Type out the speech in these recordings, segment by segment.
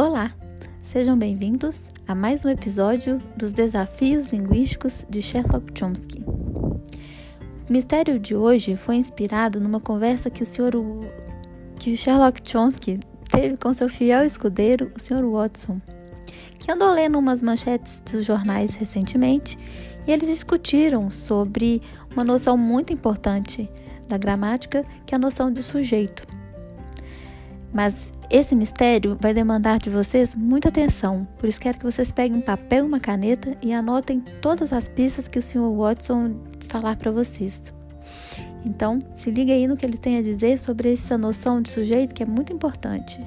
Olá, sejam bem-vindos a mais um episódio dos Desafios Linguísticos de Sherlock Chomsky. O mistério de hoje foi inspirado numa conversa que o senhor que o Sherlock Chomsky teve com seu fiel escudeiro, o Sr. Watson, que andou lendo umas manchetes dos jornais recentemente e eles discutiram sobre uma noção muito importante da gramática, que é a noção de sujeito. Mas esse mistério vai demandar de vocês muita atenção, por isso quero que vocês peguem um papel e uma caneta e anotem todas as pistas que o Sr. Watson falar para vocês. Então, se liga aí no que ele tem a dizer sobre essa noção de sujeito que é muito importante.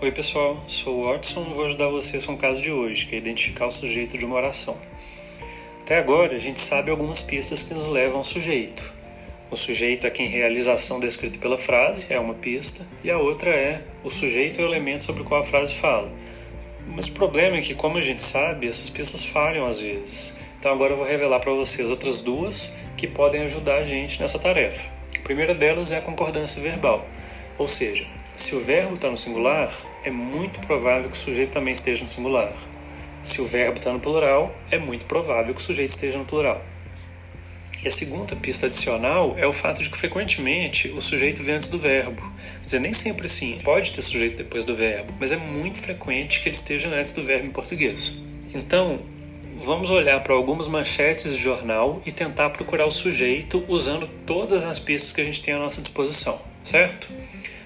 Oi, pessoal, sou o Watson e vou ajudar vocês com o caso de hoje, que é identificar o sujeito de uma oração. Até agora, a gente sabe algumas pistas que nos levam ao sujeito. O sujeito é quem realiza a ação descrita pela frase, é uma pista, e a outra é o sujeito é o elemento sobre o qual a frase fala. Mas o problema é que, como a gente sabe, essas pistas falham às vezes. Então agora eu vou revelar para vocês outras duas que podem ajudar a gente nessa tarefa. A primeira delas é a concordância verbal, ou seja, se o verbo está no singular, é muito provável que o sujeito também esteja no singular. Se o verbo está no plural, é muito provável que o sujeito esteja no plural. E a segunda pista adicional é o fato de que frequentemente o sujeito vem antes do verbo. Quer dizer, nem sempre sim, pode ter sujeito depois do verbo, mas é muito frequente que ele esteja antes do verbo em português. Então, vamos olhar para algumas manchetes de jornal e tentar procurar o sujeito usando todas as pistas que a gente tem à nossa disposição, certo?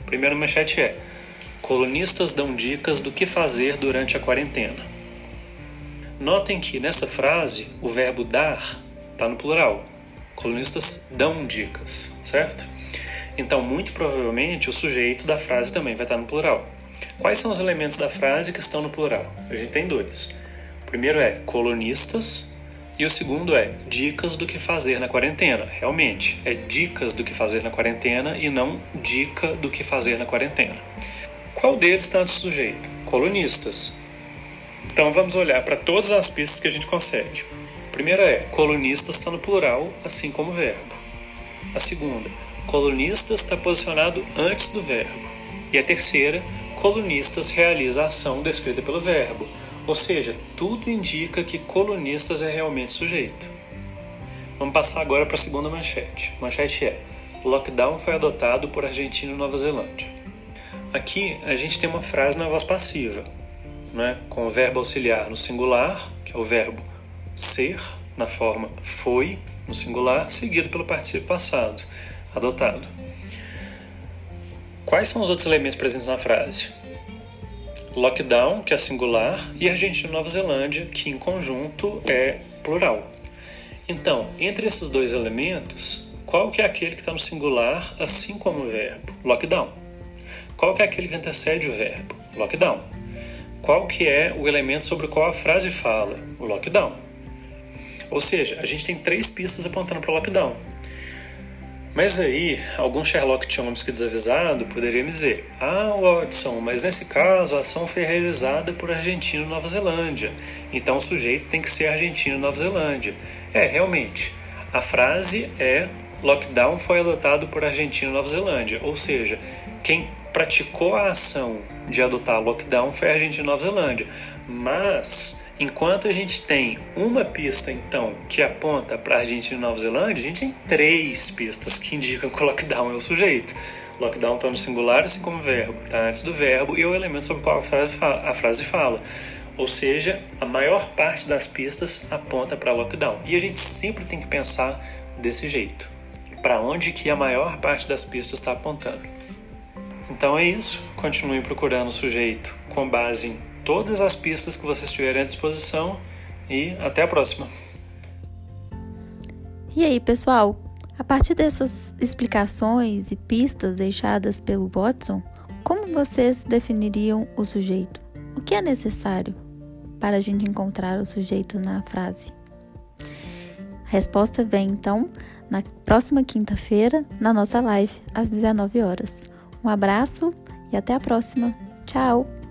A primeira manchete é: Colunistas dão dicas do que fazer durante a quarentena. Notem que nessa frase o verbo dar está no plural. Colunistas dão dicas, certo? Então, muito provavelmente, o sujeito da frase também vai estar no plural. Quais são os elementos da frase que estão no plural? A gente tem dois. O primeiro é colunistas e o segundo é dicas do que fazer na quarentena. Realmente, é dicas do que fazer na quarentena e não dica do que fazer na quarentena. Qual deles está no sujeito? Colunistas. Então vamos olhar para todas as pistas que a gente consegue. Primeira é colunistas está no plural, assim como o verbo. A segunda, colunistas está posicionado antes do verbo. E a terceira, colunistas realiza a ação descrita pelo verbo. Ou seja, tudo indica que colunistas é realmente sujeito. Vamos passar agora para a segunda manchete. Manchete é: Lockdown foi adotado por Argentina e Nova Zelândia. Aqui a gente tem uma frase na voz passiva, né, com o verbo auxiliar no singular, que é o verbo ser na forma foi no singular, seguido pelo participio passado, adotado. Quais são os outros elementos presentes na frase? Lockdown, que é singular, e Argentina e Nova Zelândia, que em conjunto é plural. Então, entre esses dois elementos, qual que é aquele que está no singular, assim como o verbo? Lockdown. Qual que é aquele que antecede o verbo? Lockdown. Qual que é o elemento sobre o qual a frase fala? O lockdown. Ou seja, a gente tem três pistas apontando para o lockdown. Mas aí, algum Sherlock Chomsky desavisado poderia me dizer: Ah, Watson, mas nesse caso a ação foi realizada por Argentina e Nova Zelândia, então o sujeito tem que ser Argentina e Nova Zelândia. É, realmente, a frase é: Lockdown foi adotado por Argentina e Nova Zelândia, ou seja, quem praticou a ação de adotar lockdown foi a Argentina e Nova Zelândia. Mas Enquanto a gente tem uma pista, então, que aponta para a Argentina e Nova Zelândia, a gente tem três pistas que indicam que o lockdown é o sujeito. Lockdown está no singular, assim como verbo, está antes do verbo e é o elemento sobre o qual a frase fala. A frase fala. Ou seja, a maior parte das pistas aponta para lockdown. E a gente sempre tem que pensar desse jeito. Para onde que a maior parte das pistas está apontando. Então é isso. Continue procurando o sujeito com base em todas as pistas que vocês tiverem à disposição e até a próxima. E aí, pessoal? A partir dessas explicações e pistas deixadas pelo Watson, como vocês definiriam o sujeito? O que é necessário para a gente encontrar o sujeito na frase? A resposta vem então na próxima quinta-feira, na nossa live, às 19 horas. Um abraço e até a próxima. Tchau!